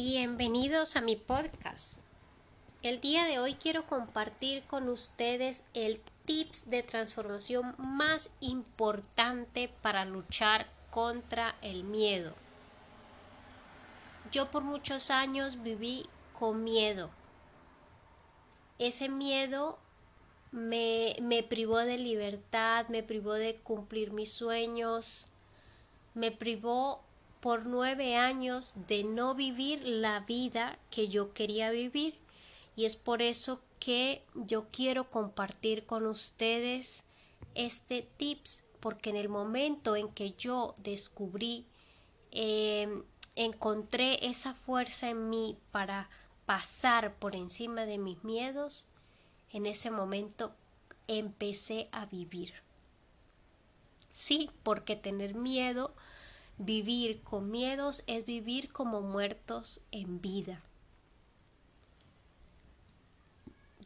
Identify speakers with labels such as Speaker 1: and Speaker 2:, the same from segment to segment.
Speaker 1: Bienvenidos a mi podcast. El día de hoy quiero compartir con ustedes el tips de transformación más importante para luchar contra el miedo. Yo por muchos años viví con miedo. Ese miedo me, me privó de libertad, me privó de cumplir mis sueños, me privó por nueve años de no vivir la vida que yo quería vivir. Y es por eso que yo quiero compartir con ustedes este tips porque en el momento en que yo descubrí eh, encontré esa fuerza en mí para pasar por encima de mis miedos en ese momento empecé a vivir. Sí porque tener miedo Vivir con miedos es vivir como muertos en vida.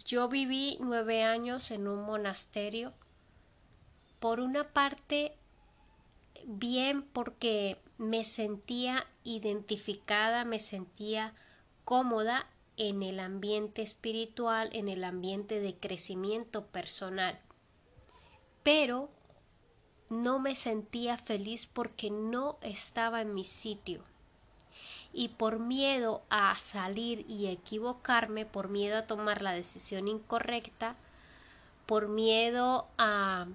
Speaker 1: Yo viví nueve años en un monasterio. Por una parte, bien porque me sentía identificada, me sentía cómoda en el ambiente espiritual, en el ambiente de crecimiento personal. Pero no me sentía feliz porque no estaba en mi sitio. Y por miedo a salir y equivocarme, por miedo a tomar la decisión incorrecta, por miedo a,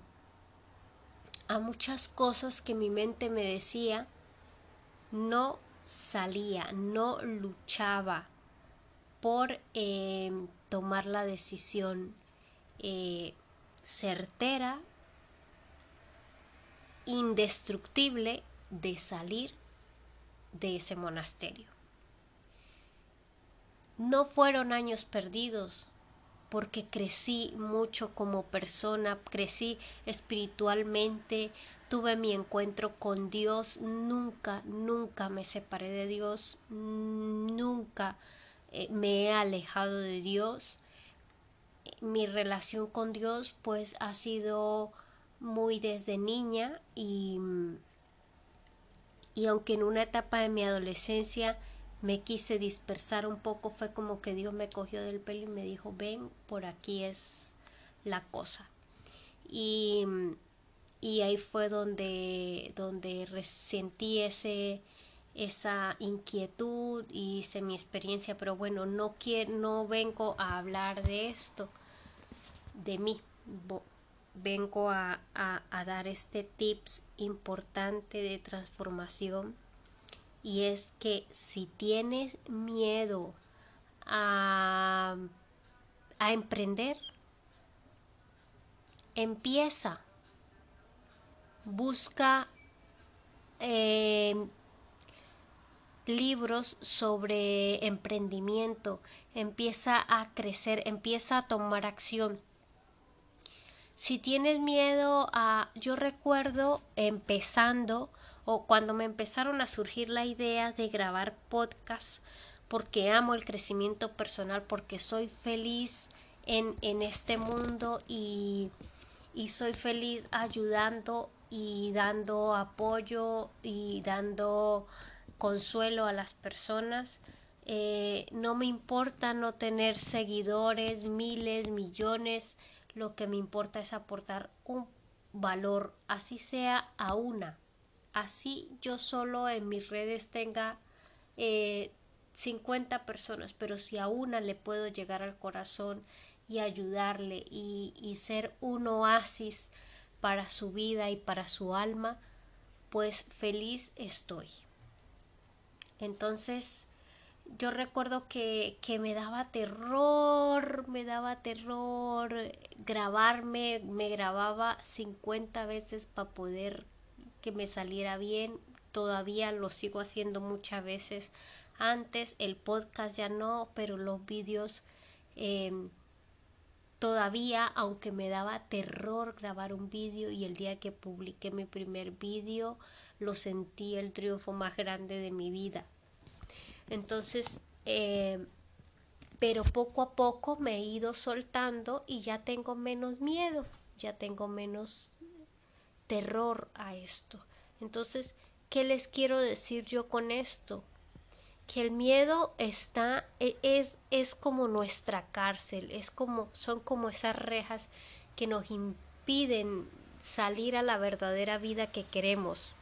Speaker 1: a muchas cosas que mi mente me decía, no salía, no luchaba por eh, tomar la decisión eh, certera indestructible de salir de ese monasterio. No fueron años perdidos, porque crecí mucho como persona, crecí espiritualmente, tuve mi encuentro con Dios, nunca, nunca me separé de Dios, nunca eh, me he alejado de Dios. Mi relación con Dios pues ha sido muy desde niña y, y aunque en una etapa de mi adolescencia me quise dispersar un poco, fue como que Dios me cogió del pelo y me dijo, ven, por aquí es la cosa. Y, y ahí fue donde, donde resentí ese, esa inquietud y hice mi experiencia, pero bueno, no, quiero, no vengo a hablar de esto, de mí, vengo a, a, dar este tips importante de transformación y es que si tienes miedo a, a emprender, empieza, busca eh, libros sobre emprendimiento, empieza a crecer, empieza a tomar acción si tienes miedo a... Yo recuerdo empezando o cuando me empezaron a surgir la idea de grabar podcast porque amo el crecimiento personal, porque soy feliz en, en este mundo y, y soy feliz ayudando y dando apoyo y dando consuelo a las personas. Eh, no me importa no tener seguidores, miles, millones, lo que me importa es aportar un valor, así sea a una. Así yo solo en mis redes tenga eh, 50 personas, pero si a una le puedo llegar al corazón y ayudarle y, y ser un oasis para su vida y para su alma, pues feliz estoy. Entonces, yo recuerdo que, que me daba terror, me daba terror grabarme, me grababa 50 veces para poder que me saliera bien, todavía lo sigo haciendo muchas veces. Antes el podcast ya no, pero los vídeos em, todavía, aunque me daba terror grabar un vídeo y el día que publiqué mi primer vídeo, lo sentí el triunfo más grande de mi vida. Entonces, eh, pero poco a poco me he ido soltando y ya tengo menos miedo, ya tengo menos terror a esto. Entonces, ¿qué les quiero decir yo con esto? Que el miedo está e, es es como nuestra cárcel, es como son como esas rejas que nos impiden salir a la verdadera vida que queremos.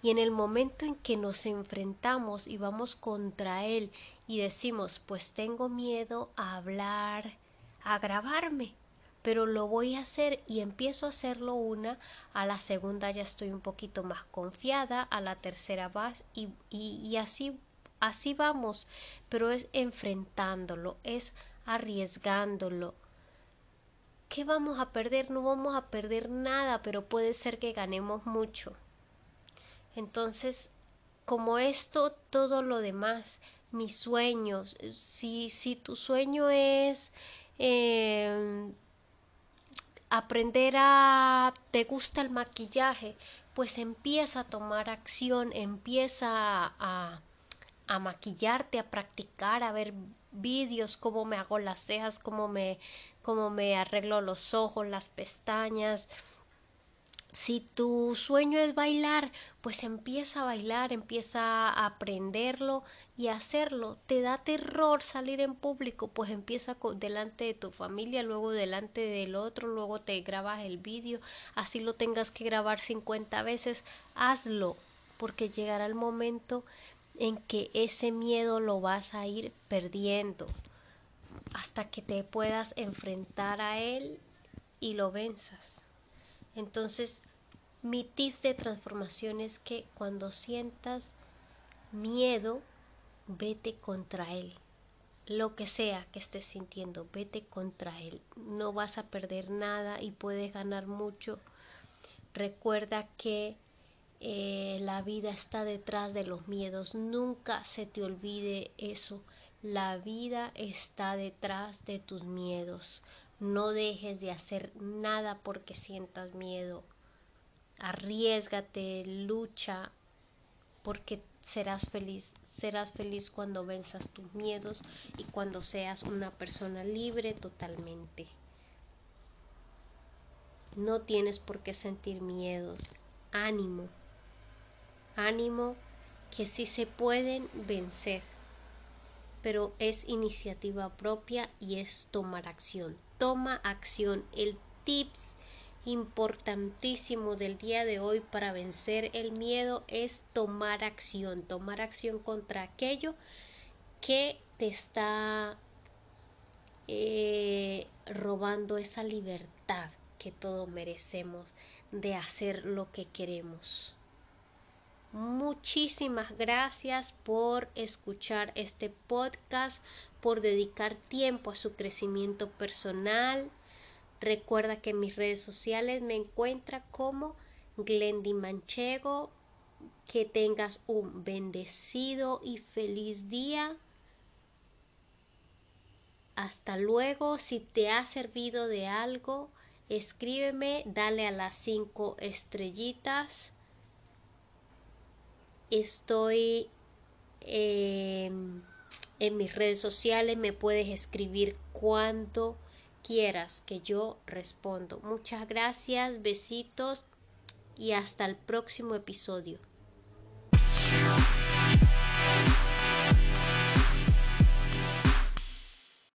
Speaker 1: Y en el momento en que nos enfrentamos y vamos contra él y decimos, pues tengo miedo a hablar, a grabarme, pero lo voy a hacer y empiezo a hacerlo una, a la segunda ya estoy un poquito más confiada, a la tercera vas y, y, y así, así vamos, pero es enfrentándolo, es arriesgándolo. ¿Qué vamos a perder? No vamos a perder nada, pero puede ser que ganemos mucho. Entonces, como esto, todo lo demás, mis sueños, si, si tu sueño es eh, aprender a, te gusta el maquillaje, pues empieza a tomar acción, empieza a, a maquillarte, a practicar, a ver vídeos, cómo me hago las cejas, cómo me, cómo me arreglo los ojos, las pestañas, si tu sueño es bailar, pues empieza a bailar, empieza a aprenderlo y a hacerlo. Te da terror salir en público, pues empieza delante de tu familia, luego delante del otro, luego te grabas el vídeo, así lo tengas que grabar 50 veces, hazlo, porque llegará el momento en que ese miedo lo vas a ir perdiendo hasta que te puedas enfrentar a él y lo venzas. Entonces, mi tips de transformación es que cuando sientas miedo, vete contra él. Lo que sea que estés sintiendo, vete contra él. No vas a perder nada y puedes ganar mucho. Recuerda que eh, la vida está detrás de los miedos. Nunca se te olvide eso. La vida está detrás de tus miedos. No dejes de hacer nada porque sientas miedo. Arriesgate, lucha, porque serás feliz. Serás feliz cuando venzas tus miedos y cuando seas una persona libre totalmente. No tienes por qué sentir miedos. Ánimo. Ánimo que sí se pueden vencer. Pero es iniciativa propia y es tomar acción toma acción. El tips importantísimo del día de hoy para vencer el miedo es tomar acción, tomar acción contra aquello que te está eh, robando esa libertad que todos merecemos de hacer lo que queremos. Muchísimas gracias por escuchar este podcast, por dedicar tiempo a su crecimiento personal. Recuerda que en mis redes sociales me encuentra como Glendy Manchego. Que tengas un bendecido y feliz día. Hasta luego. Si te ha servido de algo, escríbeme, dale a las cinco estrellitas Estoy em, en mis redes sociales, me puedes escribir cuando quieras que yo respondo. Muchas gracias, besitos y hasta el próximo episodio.